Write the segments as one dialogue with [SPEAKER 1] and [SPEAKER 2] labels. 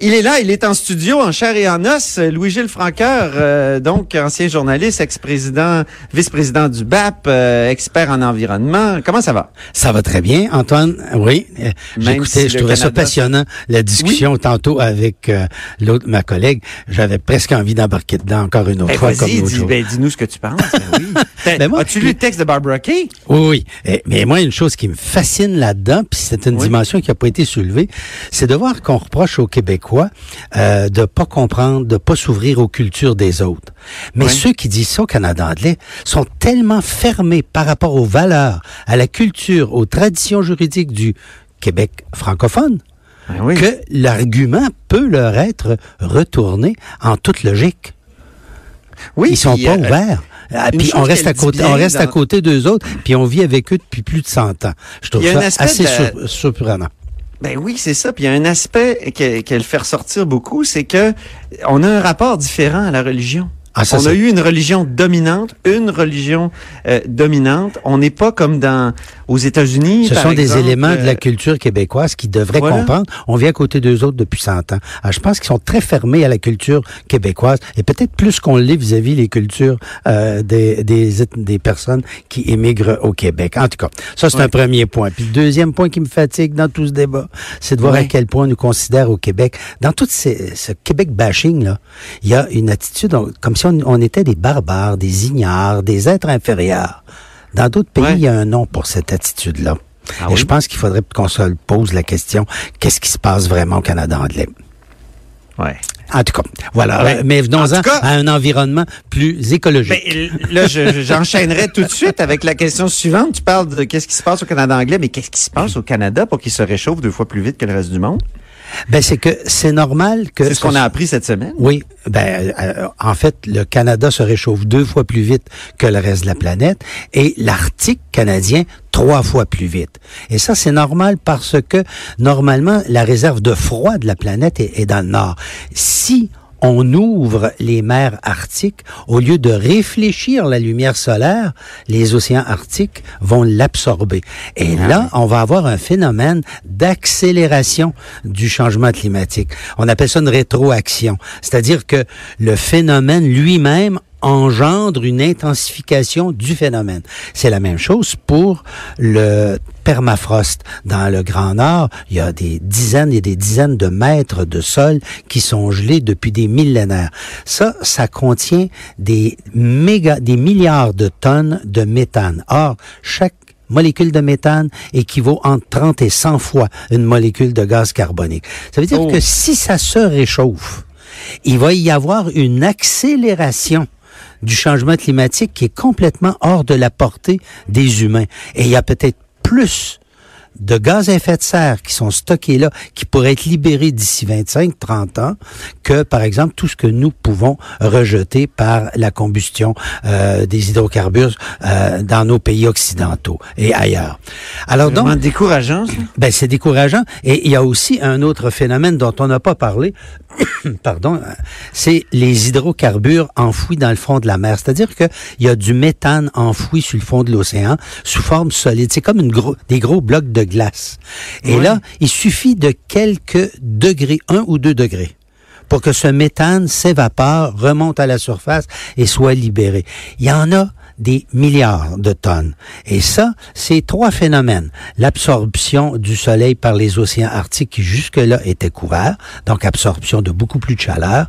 [SPEAKER 1] Il est là, il est en studio, en chair et en os. Louis-Gilles Franqueur, euh, donc ancien journaliste, ex-président, vice-président du BAP, euh, expert en environnement. Comment ça va?
[SPEAKER 2] Ça va très bien, Antoine. Oui, euh, j'écoutais,
[SPEAKER 1] si
[SPEAKER 2] je trouvais ça passionnant, la discussion tantôt avec euh, l'autre, ma collègue. J'avais presque envie d'embarquer dedans encore une autre
[SPEAKER 1] Ben,
[SPEAKER 2] fois comme
[SPEAKER 1] dis, ben, dis-nous ce que tu penses. Ben oui.
[SPEAKER 2] Ben, moi,
[SPEAKER 1] As-tu lu le texte de Barbara Kay?
[SPEAKER 2] Oui, oui. Eh, Mais moi, une chose qui me fascine là-dedans, puis c'est une
[SPEAKER 1] Oui.
[SPEAKER 2] dimension qui n'a pas été soulevée, c'est de voir qu'on reproche aux Québécois euh, de pas comprendre, de pas s'ouvrir aux cultures des autres. Mais
[SPEAKER 1] Oui.
[SPEAKER 2] ceux qui disent ça au Canada anglais sont tellement fermés par rapport aux valeurs, à la culture, aux traditions juridiques du Québec francophone
[SPEAKER 1] Ben oui.
[SPEAKER 2] que l'argument peut leur être retourné en toute logique.
[SPEAKER 1] oui,
[SPEAKER 2] Ils sont
[SPEAKER 1] puis,
[SPEAKER 2] pas
[SPEAKER 1] euh,
[SPEAKER 2] ouverts. Ah, puis on reste à côté, on reste à
[SPEAKER 1] dans-
[SPEAKER 2] côté d'eux autres, puis on vit avec eux depuis plus de 100 ans. Je trouve ça assez
[SPEAKER 1] de-
[SPEAKER 2] surprenant.
[SPEAKER 1] Ben oui, c'est ça. Puis il y a un aspect que- qu'elle fait ressortir beaucoup, c'est que on a un rapport différent à la religion.
[SPEAKER 2] Ah, ça,
[SPEAKER 1] on a eu une religion dominante, une religion euh, dominante. On n'est pas comme dans aux États-Unis.
[SPEAKER 2] Ce
[SPEAKER 1] par
[SPEAKER 2] sont des éléments de
[SPEAKER 1] euh,
[SPEAKER 2] la culture québécoise qui devraient
[SPEAKER 1] voilà.
[SPEAKER 2] comprendre. On vit à côté d'eux autres depuis 100 ans. Alors, je pense qu'ils sont très fermés à la culture québécoise et peut-être plus qu'on l'est vis-à-vis les cultures euh, des, des, des personnes qui émigrent au Québec. En tout cas, ça, c'est
[SPEAKER 1] Ouais.
[SPEAKER 2] un premier point. Puis le deuxième point qui me fatigue dans tout ce débat, c'est de voir
[SPEAKER 1] Ouais.
[SPEAKER 2] à quel point on nous considère au Québec. Dans tout ces, ce Québec bashing, là, il y a une attitude comme si on, on était des barbares, des ignares, des êtres inférieurs. Dans d'autres pays,
[SPEAKER 1] Ouais.
[SPEAKER 2] il y a un nom pour cette attitude-là.
[SPEAKER 1] Ah
[SPEAKER 2] Et
[SPEAKER 1] oui?
[SPEAKER 2] je pense qu'il faudrait qu'on se pose la question, qu'est-ce qui se passe vraiment au Canada anglais?
[SPEAKER 1] Ouais.
[SPEAKER 2] En tout cas, voilà.
[SPEAKER 1] Ouais.
[SPEAKER 2] Euh, Mais
[SPEAKER 1] En
[SPEAKER 2] venons-en à un environnement plus écologique.
[SPEAKER 1] Ben, là, je- je- j'enchaînerai tout de suite avec la question suivante. Tu parles de qu'est-ce qui se passe au Canada anglais, mais qu'est-ce qui se passe au Canada pour qu'il se réchauffe deux fois plus vite que le reste du monde?
[SPEAKER 2] Ben, c'est que c'est normal que...
[SPEAKER 1] C'est ce qu'on a appris cette semaine.
[SPEAKER 2] Oui, ben euh, en fait, le Canada se réchauffe deux fois plus vite que le reste de la planète et l'Arctique canadien trois fois plus vite. Et ça, c'est normal parce que normalement, la réserve de froid de la planète est, est dans le nord. Si on ouvre les mers arctiques, au lieu de réfléchir la lumière solaire, les océans arctiques vont l'absorber. Et là, on va avoir un phénomène d'accélération du changement climatique. On appelle ça une rétroaction. C'est-à-dire que le phénomène lui-même engendre une intensification du phénomène. C'est la même chose pour le permafrost. Dans le Grand Nord, il y a des dizaines et des dizaines de mètres de sol qui sont gelés depuis des millénaires. Ça, ça contient des méga, des milliards de tonnes de méthane. Or, chaque molécule de méthane équivaut entre 30 et 100 fois une molécule de gaz carbonique. Ça veut dire
[SPEAKER 1] Oh.
[SPEAKER 2] que si ça se réchauffe, il va y avoir une accélération du changement climatique qui est complètement hors de la portée des humains. Et il y a peut-être plus de gaz à effet de serre qui sont stockés là, qui pourraient être libérés d'ici 25-30 ans, que par exemple tout ce que nous pouvons rejeter par la combustion euh, des hydrocarbures euh, dans nos pays occidentaux et ailleurs. Alors donc,
[SPEAKER 1] Vraiment décourageant, ça?
[SPEAKER 2] ben, c'est décourageant. Et il y a aussi un autre phénomène dont on n'a pas parlé, pardon, c'est les hydrocarbures enfouis dans le fond de la mer. C'est-à-dire qu'il y a du méthane enfoui sur le fond de l'océan sous forme solide. C'est comme une gros, des gros blocs de glace. Et là, il suffit de quelques degrés, un ou deux degrés pour que ce méthane s'évapore, remonte à la surface et soit libéré. Il y en a des milliards de tonnes. Et ça, c'est trois phénomènes. L'absorption du soleil par les océans arctiques qui jusque-là étaient couverts, donc absorption de beaucoup plus de chaleur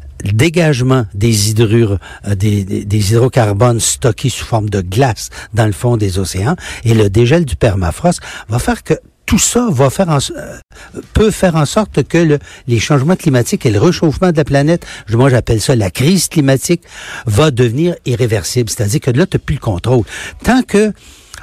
[SPEAKER 2] le dégagement des hydrures, euh, des, des- hydrocarbones stockés sous forme de glace dans le fond des océans et le dégel du permafrost va faire que tout ça va faire euh, peut faire en sorte que le, les changements climatiques et le réchauffement de la planète, moi j'appelle ça la crise climatique, va devenir irréversible. C'est-à-dire que là, tu n'as plus le contrôle. Tant que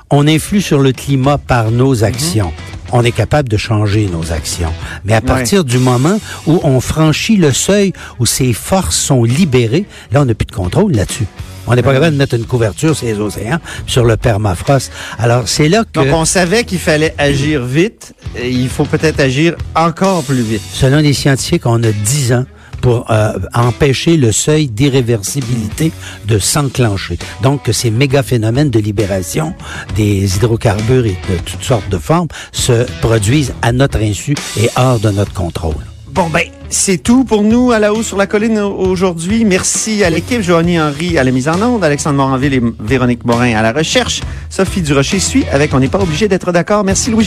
[SPEAKER 2] on influe sur le climat par nos actions. On est capable de changer nos actions. Mais à partir du moment où on franchit le seuil, où ces forces sont libérées, là, on n'a plus de contrôle là-dessus. On n'est pas capable de mettre une couverture sur les océans, sur le permafrost. Alors, c'est là que...
[SPEAKER 1] Donc, on savait qu'il fallait agir vite. Et il faut peut-être agir encore plus vite.
[SPEAKER 2] Selon les scientifiques, on a 10 ans pour euh, empêcher le seuil d'irréversibilité de s'enclencher. Donc, que ces méga phénomènes de libération des hydrocarbures et de toutes sortes de formes se produisent à notre insu et hors de notre contrôle.
[SPEAKER 1] Bon, ben, c'est tout pour nous à la hausse sur la colline aujourd'hui. Merci à l'équipe. Joanie Henry à la mise en onde, Alexandre Moranville et Véronique Morin à la recherche. Sophie Durocher suit avec On n'est pas obligé d'être d'accord. Merci Louis